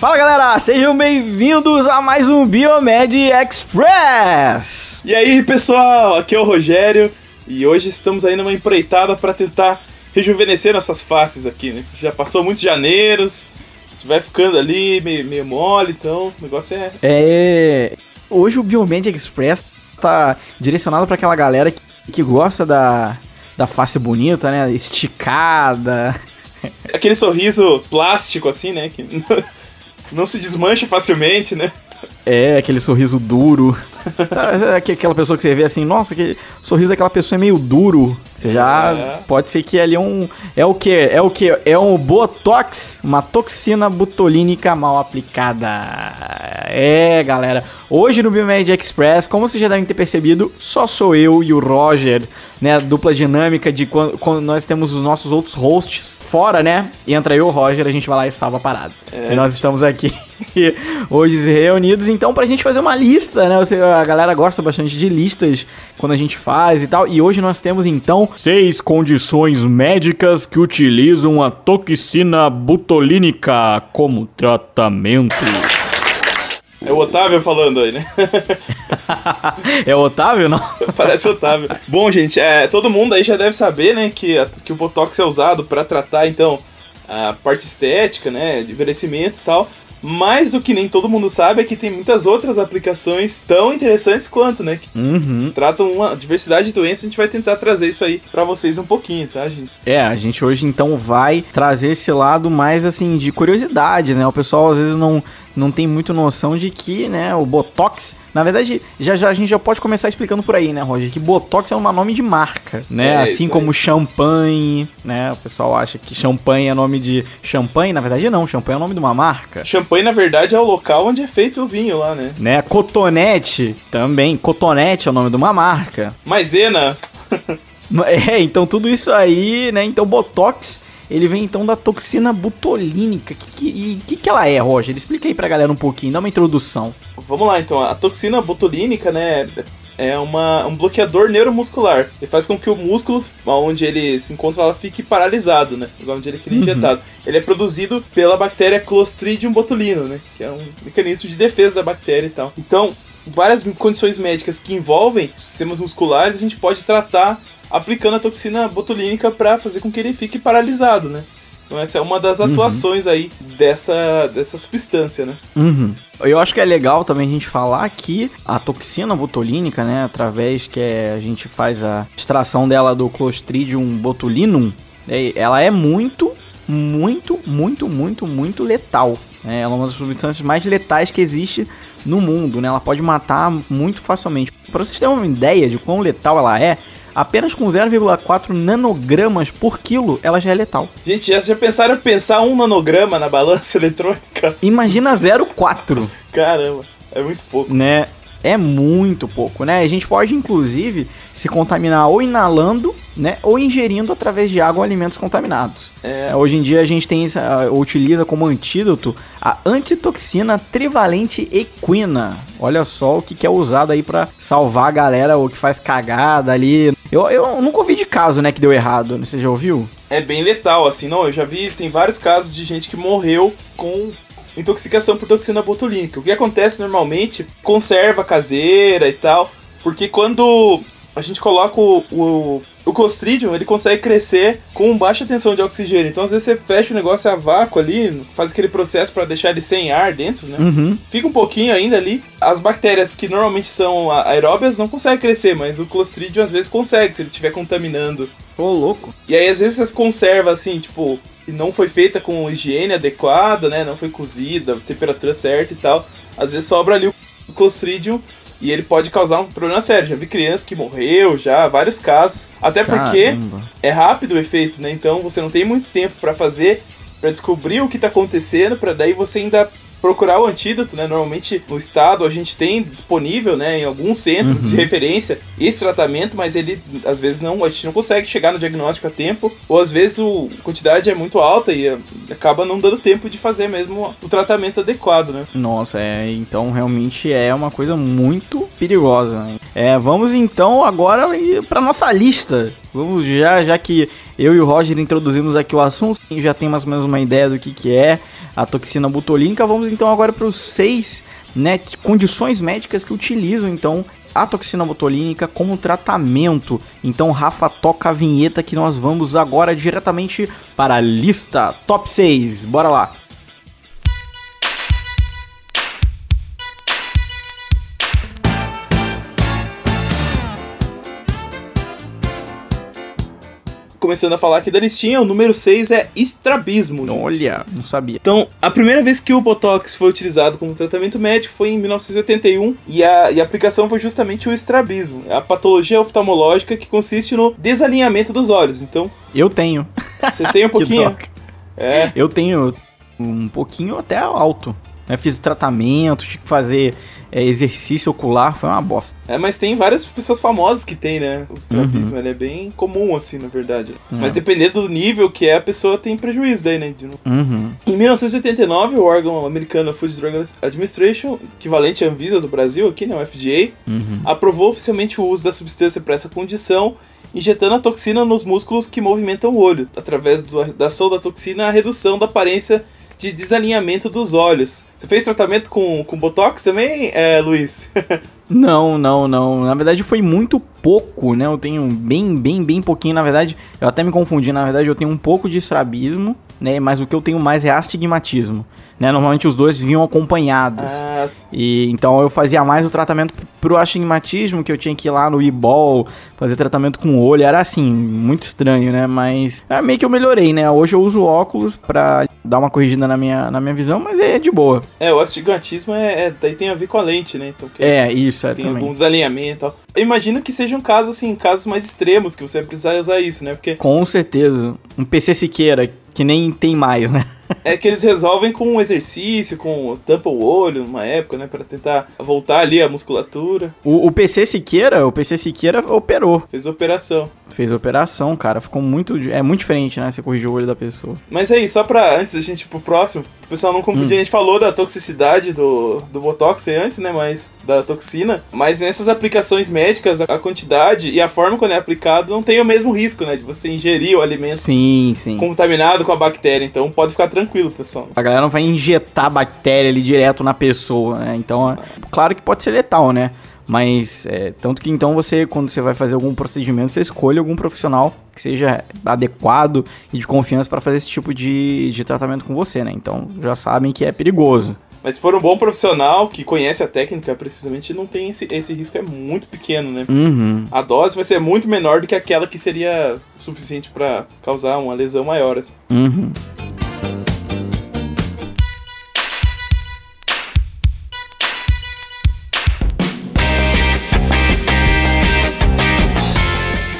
Fala galera, sejam bem-vindos a mais um Biomed Express! E aí pessoal, aqui é o Rogério e hoje estamos aí numa empreitada para tentar rejuvenescer nossas faces aqui, né? Já passou muitos janeiros, vai ficando ali meio, meio mole, então o negócio é. É. Hoje o Biomed Express tá direcionado para aquela galera que, que gosta da, da face bonita, né? Esticada. Aquele sorriso plástico assim, né? Que não se desmancha facilmente, né? É, aquele sorriso duro. É aquela pessoa que você vê assim, nossa, que sorriso daquela pessoa é meio duro. Você já é. pode ser que ali é um é o que? É o que? É um botox, uma toxina botulínica mal aplicada. É, galera. Hoje no Biomed Express, como vocês já devem ter percebido, só sou eu e o Roger, né? Dupla dinâmica de quando, quando nós temos os nossos outros hosts fora, né? E entra eu e o Roger, a gente vai lá e salva a parada. É. E nós estamos aqui hoje reunidos, então, pra gente fazer uma lista, né? A galera gosta bastante de listas quando a gente faz e tal. E hoje nós temos então seis condições médicas que utilizam a toxina butolínica como tratamento. É o Otávio falando aí, né? é o Otávio, não? Parece o Otávio. Bom, gente, é, todo mundo aí já deve saber, né, que, que o Botox é usado para tratar, então, a parte estética, né, de envelhecimento e tal. Mas o que nem todo mundo sabe é que tem muitas outras aplicações tão interessantes quanto, né? Que uhum. tratam uma diversidade de doenças. A gente vai tentar trazer isso aí para vocês um pouquinho, tá, gente? É, a gente hoje então vai trazer esse lado mais assim de curiosidade, né? O pessoal às vezes não não tem muito noção de que, né, o Botox, na verdade, já, já a gente já pode começar explicando por aí, né, Roger, que Botox é um nome de marca, né, é, assim como champanhe, né, o pessoal acha que champanhe é nome de champanhe, na verdade não, champanhe é o nome de uma marca. Champanhe, na verdade, é o local onde é feito o vinho lá, né. Né, cotonete também, cotonete é o nome de uma marca. Maisena. é, então tudo isso aí, né, então Botox ele vem então da toxina butolínica. Que, que, e o que, que ela é, Roger? Explica aí pra galera um pouquinho, dá uma introdução. Vamos lá então. A toxina botulínica, né, é uma, um bloqueador neuromuscular. Ele faz com que o músculo, onde ele se encontra, ela fique paralisado, né? Onde ele é uhum. injetado. Ele é produzido pela bactéria Clostridium botulino, né? Que é um mecanismo de defesa da bactéria e tal. Então, várias condições médicas que envolvem sistemas musculares, a gente pode tratar aplicando a toxina botulínica para fazer com que ele fique paralisado, né? Então essa é uma das uhum. atuações uhum. aí dessa, dessa substância, né? Uhum. Eu acho que é legal também a gente falar que a toxina botulínica, né, através que é, a gente faz a extração dela do Clostridium botulinum, é, ela é muito, muito, muito, muito, muito letal. Ela é uma das substâncias mais letais que existe no mundo, né? Ela pode matar muito facilmente. Para vocês terem uma ideia de quão letal ela é, apenas com 0,4 nanogramas por quilo, ela já é letal. Gente, já, já pensaram em pensar um nanograma na balança eletrônica? Imagina 0,4. Caramba, é muito pouco. Né? É muito pouco, né? A gente pode, inclusive, se contaminar ou inalando, né? Ou ingerindo através de água ou alimentos contaminados. É. Hoje em dia a gente tem, uh, utiliza como antídoto a antitoxina trivalente equina. Olha só o que, que é usado aí para salvar a galera ou que faz cagada ali. Eu, eu nunca ouvi de caso, né, que deu errado. Você já ouviu? É bem letal, assim, não. Eu já vi, tem vários casos de gente que morreu com intoxicação por toxina botulínica. O que acontece normalmente, conserva caseira e tal, porque quando a gente coloca o, o, o Clostridium, ele consegue crescer com baixa tensão de oxigênio. Então, às vezes, você fecha o negócio a vácuo ali, faz aquele processo para deixar ele sem ar dentro, né? Uhum. Fica um pouquinho ainda ali. As bactérias que normalmente são aeróbias não conseguem crescer, mas o Clostridium às vezes consegue, se ele estiver contaminando. Ô, oh, louco. E aí, às vezes, você conserva assim, tipo, não foi feita com higiene adequada, né? Não foi cozida, temperatura certa e tal. Às vezes sobra ali o Clostridium e ele pode causar um problema sério. Já vi criança que morreu, já, vários casos. Até Caramba. porque é rápido o efeito, né? Então você não tem muito tempo para fazer, para descobrir o que tá acontecendo, para daí você ainda procurar o antídoto, né? Normalmente no estado a gente tem disponível, né, em alguns centros uhum. de referência esse tratamento, mas ele às vezes não, a gente não consegue chegar no diagnóstico a tempo, ou às vezes o, a quantidade é muito alta e eh, acaba não dando tempo de fazer mesmo o tratamento adequado, né? Nossa, é, então realmente é uma coisa muito perigosa. Né? É, vamos então agora para nossa lista. Vamos já, já que eu e o Roger introduzimos aqui o assunto, já tem mais ou menos uma ideia do que, que é a toxina botulínica, vamos então agora para os seis né, condições médicas que utilizam então a toxina botulínica como tratamento. Então, Rafa, toca a vinheta que nós vamos agora diretamente para a lista top 6. Bora lá! Começando a falar aqui da listinha, o número 6 é estrabismo. Gente. Olha, não sabia. Então, a primeira vez que o Botox foi utilizado como tratamento médico foi em 1981 e a, e a aplicação foi justamente o estrabismo, a patologia oftalmológica que consiste no desalinhamento dos olhos. Então, eu tenho. Você tem um pouquinho? é. Eu tenho um pouquinho até alto. Eu fiz tratamento, tive que fazer é, exercício ocular foi uma bosta. É, mas tem várias pessoas famosas que tem, né? O estrabismo, uhum. ele é bem comum, assim, na verdade. Uhum. Mas dependendo do nível que é, a pessoa tem prejuízo daí, né? Uhum. Em 1989, o órgão americano Food Drug Administration, equivalente à Anvisa do Brasil aqui, né? O FDA, uhum. aprovou oficialmente o uso da substância para essa condição injetando a toxina nos músculos que movimentam o olho, através do, da ação da toxina a redução da aparência de desalinhamento dos olhos. Você fez tratamento com, com Botox também, é, Luiz? não, não, não. Na verdade foi muito pouco, né? Eu tenho bem, bem, bem pouquinho. Na verdade, eu até me confundi. Na verdade, eu tenho um pouco de estrabismo, né? Mas o que eu tenho mais é astigmatismo. Né? Normalmente os dois vinham acompanhados. Ah, e então eu fazia mais o tratamento pro astigmatismo, que eu tinha que ir lá no e-ball, fazer tratamento com o olho. Era assim, muito estranho, né? Mas é meio que eu melhorei, né? Hoje eu uso óculos pra dar uma corrigida na minha, na minha visão, mas é de boa. É, o astigmatismo é, é tem a ver com a lente, né? Então, é, isso, é tem também. alguns alinhamentos. Eu imagino que sejam casos assim, casos mais extremos que você vai precisar usar isso, né? Porque com certeza, um PC Siqueira que nem tem mais, né? É que eles resolvem com um exercício, com tampa o olho numa época, né? Pra tentar voltar ali a musculatura. O, o PC Siqueira, o PC Siqueira operou. Fez operação. Fez operação, cara. Ficou muito. É muito diferente, né? Você corrigir o olho da pessoa. Mas aí, só pra antes da gente ir pro próximo, o pessoal não confundir, hum. a gente falou da toxicidade do, do Botox antes, né? Mas da toxina. Mas nessas aplicações médicas, a quantidade e a forma quando é aplicado não tem o mesmo risco, né? De você ingerir o alimento sim, sim. contaminado com a bactéria. Então pode ficar tranquilo, pessoal. A galera não vai injetar bactéria ali direto na pessoa, né? Então, é, claro que pode ser letal, né? Mas, é, tanto que então você, quando você vai fazer algum procedimento, você escolhe algum profissional que seja adequado e de confiança para fazer esse tipo de, de tratamento com você, né? Então, já sabem que é perigoso. Mas se for um bom profissional que conhece a técnica precisamente, não tem esse, esse risco, é muito pequeno, né? Uhum. A dose vai ser muito menor do que aquela que seria suficiente para causar uma lesão maior. Assim. Uhum.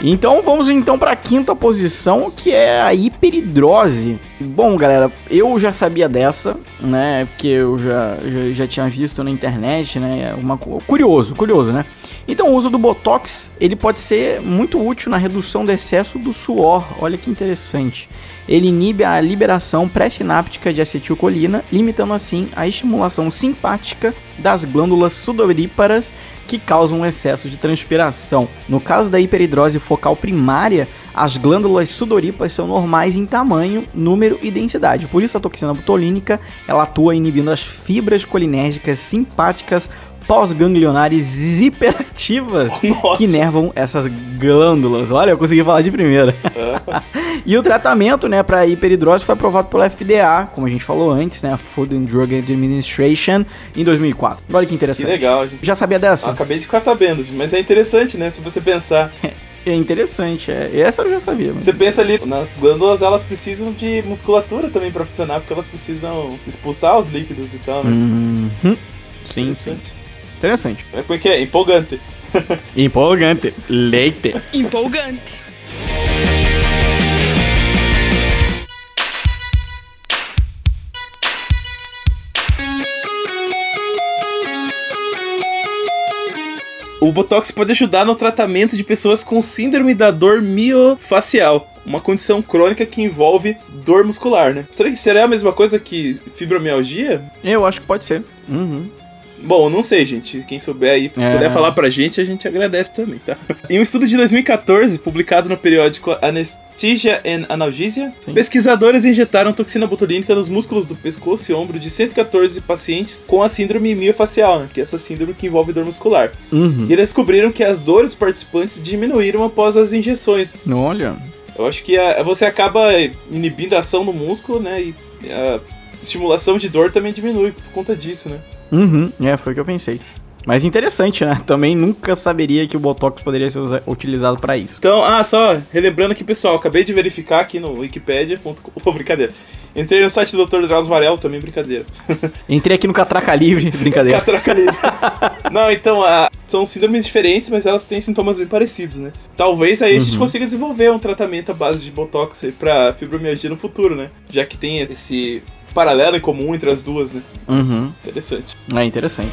Então vamos então para a quinta posição, que é a hiperidrose. Bom, galera, eu já sabia dessa, né? Porque eu já, já, já tinha visto na internet, né? Uma, curioso, curioso, né? Então o uso do Botox, ele pode ser muito útil na redução do excesso do suor. Olha que interessante. Ele inibe a liberação pré-sináptica de acetilcolina, limitando assim a estimulação simpática das glândulas sudoríparas que causam um excesso de transpiração. No caso da hiperidrose focal primária, as glândulas sudoríparas são normais em tamanho, número e densidade. Por isso a toxina botulínica ela atua inibindo as fibras colinérgicas simpáticas pós-ganglionares hiperativas Nossa. que nervam essas glândulas. Olha, eu consegui falar de primeira. É. e o tratamento, né, para hiperidrose foi aprovado pelo FDA, como a gente falou antes, né, Food and Drug Administration, em 2004. Olha que interessante. Que legal. Gente. Já sabia dessa? Eu acabei de ficar sabendo, mas é interessante, né, se você pensar. É interessante, é. Essa eu já sabia. Mas... Você pensa ali, nas glândulas elas precisam de musculatura também para funcionar, porque elas precisam expulsar os líquidos e tal, né? Uhum. Sim, sim. Interessante. É porque é empolgante. empolgante. Leite. Empolgante. O Botox pode ajudar no tratamento de pessoas com síndrome da dor miofacial, uma condição crônica que envolve dor muscular, né? Será que será a mesma coisa que fibromialgia? Eu acho que pode ser. Uhum. Bom, não sei, gente. Quem souber aí, é. puder falar pra gente, a gente agradece também, tá? Em um estudo de 2014, publicado no periódico Anesthesia and Analgesia, Sim. pesquisadores injetaram toxina botulínica nos músculos do pescoço e ombro de 114 pacientes com a síndrome miofacial, né, que é essa síndrome que envolve dor muscular. Uhum. E eles descobriram que as dores dos participantes diminuíram após as injeções. Olha. Eu acho que a, você acaba inibindo a ação do músculo, né? E a estimulação de dor também diminui por conta disso, né? Uhum, é, foi o que eu pensei. Mas interessante, né? Também nunca saberia que o Botox poderia ser utilizado para isso. Então, ah, só relembrando aqui, pessoal, acabei de verificar aqui no wikipedia.com. Oh, brincadeira. Entrei no site do Dr. Drauzio Varela, também brincadeira. Entrei aqui no Catraca Livre, brincadeira. Catraca Livre. Não, então, ah, são síndromes diferentes, mas elas têm sintomas bem parecidos, né? Talvez aí uhum. a gente uhum. consiga desenvolver um tratamento à base de Botox para fibromialgia no futuro, né? Já que tem esse paralelo em comum entre as duas, né? Uhum. Interessante. É interessante.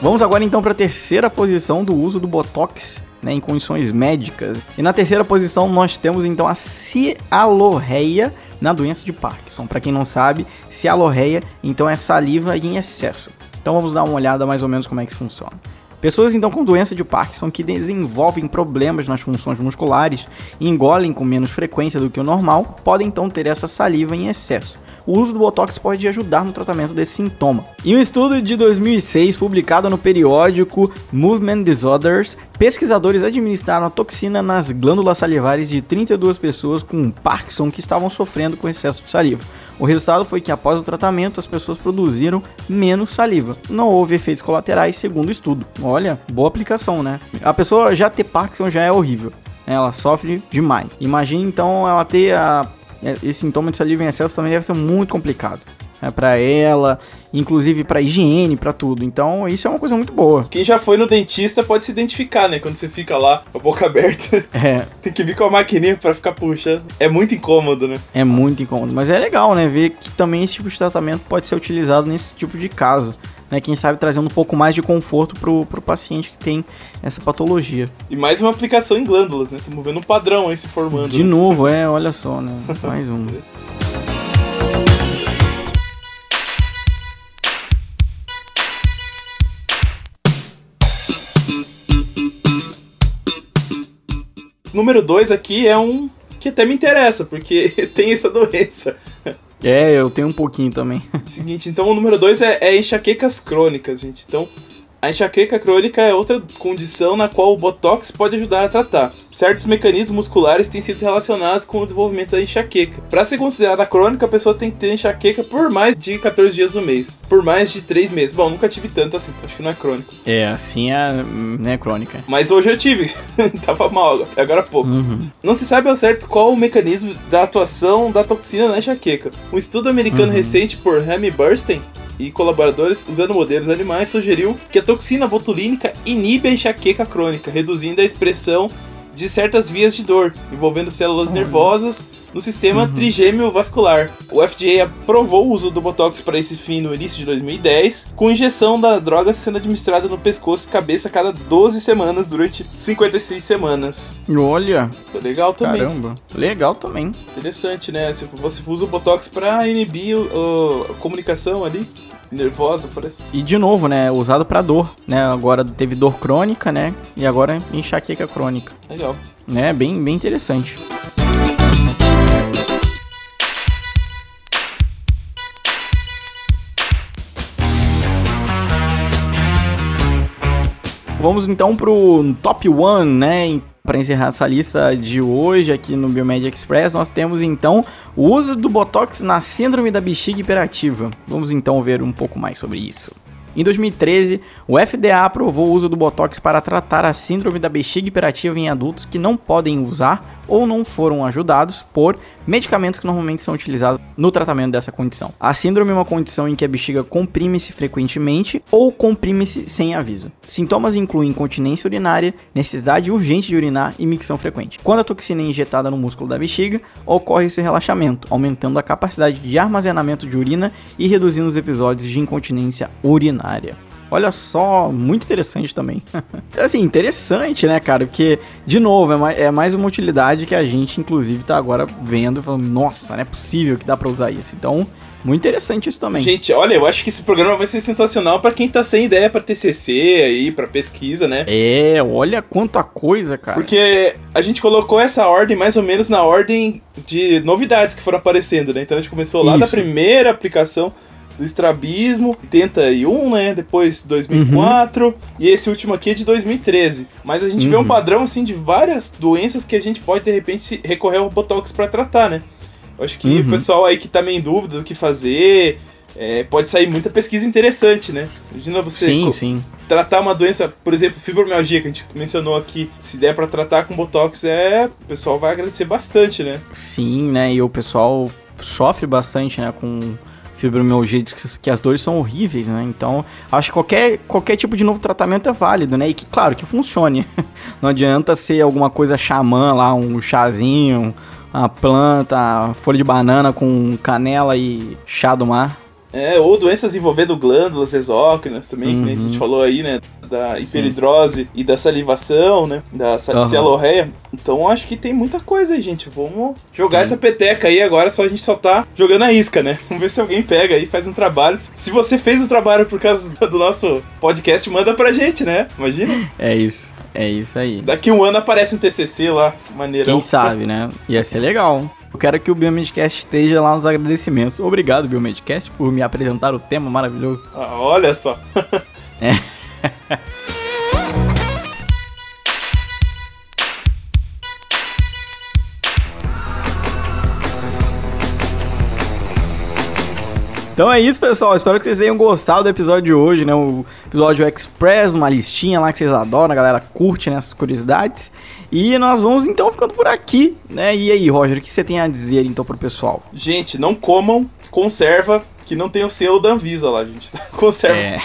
Vamos agora então para a terceira posição do uso do Botox né, em condições médicas. E na terceira posição nós temos então a cialorreia na doença de Parkinson. Para quem não sabe, cialorreia então é saliva em excesso. Então vamos dar uma olhada mais ou menos como é que isso funciona. Pessoas então com doença de Parkinson que desenvolvem problemas nas funções musculares e engolem com menos frequência do que o normal podem então ter essa saliva em excesso. O uso do Botox pode ajudar no tratamento desse sintoma. Em um estudo de 2006 publicado no periódico Movement Disorders, pesquisadores administraram a toxina nas glândulas salivares de 32 pessoas com Parkinson que estavam sofrendo com excesso de saliva. O resultado foi que após o tratamento as pessoas produziram menos saliva. Não houve efeitos colaterais, segundo o estudo. Olha, boa aplicação, né? A pessoa já ter Parkinson já é horrível. Ela sofre demais. Imagine então ela ter a, esse sintoma de saliva em excesso também deve ser muito complicado né, para ela, inclusive para higiene, para tudo. Então, isso é uma coisa muito boa. Quem já foi no dentista pode se identificar, né? Quando você fica lá com a boca aberta. É. Tem que vir com a maquininha para ficar puxando. É muito incômodo, né? É muito incômodo, mas é legal, né, ver que também esse tipo de tratamento pode ser utilizado nesse tipo de caso. Né, quem sabe trazendo um pouco mais de conforto pro, pro paciente que tem essa patologia. E mais uma aplicação em glândulas, né? Estamos vendo um padrão aí se formando. De né? novo, é, olha só, né? Mais um. número 2 aqui é um que até me interessa, porque tem essa doença. É, eu tenho um pouquinho também. Seguinte, então o número 2 é, é enxaquecas crônicas, gente. Então, a enxaqueca crônica é outra condição na qual o Botox pode ajudar a tratar. Certos mecanismos musculares têm sido relacionados com o desenvolvimento da enxaqueca. Para ser considerada crônica, a pessoa tem que ter enxaqueca por mais de 14 dias no mês. Por mais de 3 meses. Bom, nunca tive tanto assim, então acho que não é crônico. É, assim é, né, crônica. Mas hoje eu tive. Tava mal, até agora há pouco. Uhum. Não se sabe ao certo qual o mecanismo da atuação da toxina na enxaqueca. Um estudo americano uhum. recente por Remy Burstein e colaboradores, usando modelos animais, sugeriu que a toxina botulínica inibe a enxaqueca crônica, reduzindo a expressão de certas vias de dor, envolvendo células nervosas no sistema uhum. trigêmeo vascular. O FDA aprovou o uso do Botox para esse fim no início de 2010, com injeção da droga sendo administrada no pescoço e cabeça a cada 12 semanas durante 56 semanas. Olha! legal também. Caramba, legal também. Interessante, né? Você usa o Botox para inibir a comunicação ali nervosa, parece. E de novo, né, usado para dor, né? Agora teve dor crônica, né? E agora enxaqueca crônica. Legal. Né, bem, bem interessante. Vamos então pro top 1, né? Para encerrar essa lista de hoje aqui no Biomed Express, nós temos então o uso do Botox na síndrome da bexiga hiperativa. Vamos então ver um pouco mais sobre isso. Em 2013, o FDA aprovou o uso do Botox para tratar a síndrome da bexiga hiperativa em adultos que não podem usar ou não foram ajudados por medicamentos que normalmente são utilizados no tratamento dessa condição. A síndrome é uma condição em que a bexiga comprime-se frequentemente ou comprime-se sem aviso. Sintomas incluem incontinência urinária, necessidade urgente de urinar e micção frequente. Quando a toxina é injetada no músculo da bexiga, ocorre esse relaxamento, aumentando a capacidade de armazenamento de urina e reduzindo os episódios de incontinência urinária. Olha só, muito interessante também. assim, interessante, né, cara? Porque, de novo, é mais, é mais uma utilidade que a gente, inclusive, tá agora vendo e falando, nossa, não é possível que dá pra usar isso. Então, muito interessante isso também. Gente, olha, eu acho que esse programa vai ser sensacional para quem tá sem ideia para TCC aí, para pesquisa, né? É, olha quanta coisa, cara. Porque a gente colocou essa ordem mais ou menos na ordem de novidades que foram aparecendo, né? Então a gente começou lá isso. da primeira aplicação do estrabismo, 81, né? Depois 2004 uhum. e esse último aqui é de 2013. Mas a gente uhum. vê um uhum. padrão assim de várias doenças que a gente pode de repente recorrer ao botox para tratar, né? Eu acho que uhum. o pessoal aí que tá meio em dúvida do que fazer, é, pode sair muita pesquisa interessante, né? Imagina você sim, sim. tratar uma doença, por exemplo, fibromialgia, que a gente mencionou aqui, se der para tratar com Botox, é, o pessoal vai agradecer bastante, né? Sim, né? E o pessoal sofre bastante, né, com fibromialgia, que as dores são horríveis, né? Então, acho que qualquer, qualquer tipo de novo tratamento é válido, né? E que, claro, que funcione. Não adianta ser alguma coisa xamã lá, um chazinho, a planta, folha de banana com canela e chá do mar. É, ou doenças envolvendo glândulas exócrinas também, uhum. que a gente uhum. falou aí, né? Da hiperidrose Sim. e da salivação, né? Da salicialorreia. Uhum. Então acho que tem muita coisa aí, gente. Vamos jogar essa peteca aí agora, só a gente só tá jogando a isca, né? Vamos ver se alguém pega aí faz um trabalho. Se você fez o trabalho por causa do nosso podcast, manda pra gente, né? Imagina. É isso. É isso aí. Daqui um ano aparece um TCC lá, maneirão. Quem sabe, né? Ia ser legal. Eu quero que o Biomedcast esteja lá nos agradecimentos. Obrigado, Biomedcast, por me apresentar o tema maravilhoso. Ah, olha só. é. Então é isso, pessoal. Espero que vocês tenham gostado do episódio de hoje, né? O episódio Express, uma listinha lá que vocês adoram, a galera curte né, curiosidades. E nós vamos então ficando por aqui, né? E aí, Roger, o que você tem a dizer então pro pessoal? Gente, não comam conserva que não tem o selo da Anvisa lá, gente. Conserva. É.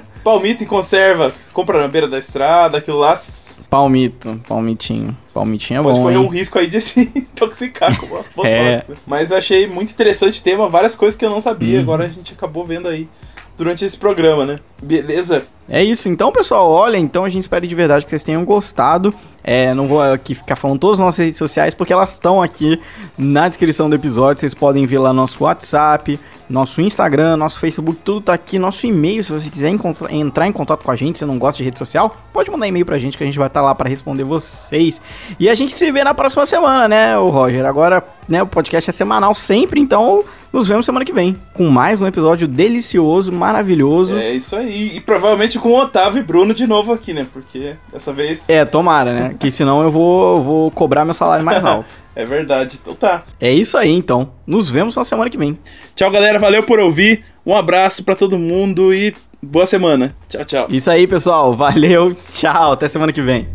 Palmito em conserva, compra na beira da estrada, aquilo lá Palmito, palmitinho. Palmitinho é Pode bom. Pode correr hein? um risco aí de se intoxicar com uma é. Mas achei muito interessante o tema, várias coisas que eu não sabia. Uhum. Agora a gente acabou vendo aí durante esse programa, né? Beleza? É isso. Então, pessoal, olha, então a gente espera de verdade que vocês tenham gostado. É, não vou aqui ficar falando todas as nossas redes sociais, porque elas estão aqui na descrição do episódio. Vocês podem ver lá nosso WhatsApp, nosso Instagram, nosso Facebook, tudo tá aqui, nosso e-mail, se você quiser entrar em contato com a gente, se não gosta de rede social, pode mandar e-mail pra gente que a gente vai estar tá lá para responder vocês. E a gente se vê na próxima semana, né, o Roger? Agora, né, o podcast é semanal sempre, então nos vemos semana que vem com mais um episódio delicioso, maravilhoso. É isso aí. E provavelmente com o Otávio e Bruno de novo aqui, né? Porque dessa vez. É, tomara, né? que senão eu vou, vou cobrar meu salário mais alto. é verdade. Então tá. É isso aí, então. Nos vemos na semana que vem. Tchau, galera. Valeu por ouvir. Um abraço para todo mundo e boa semana. Tchau, tchau. Isso aí, pessoal. Valeu. Tchau. Até semana que vem.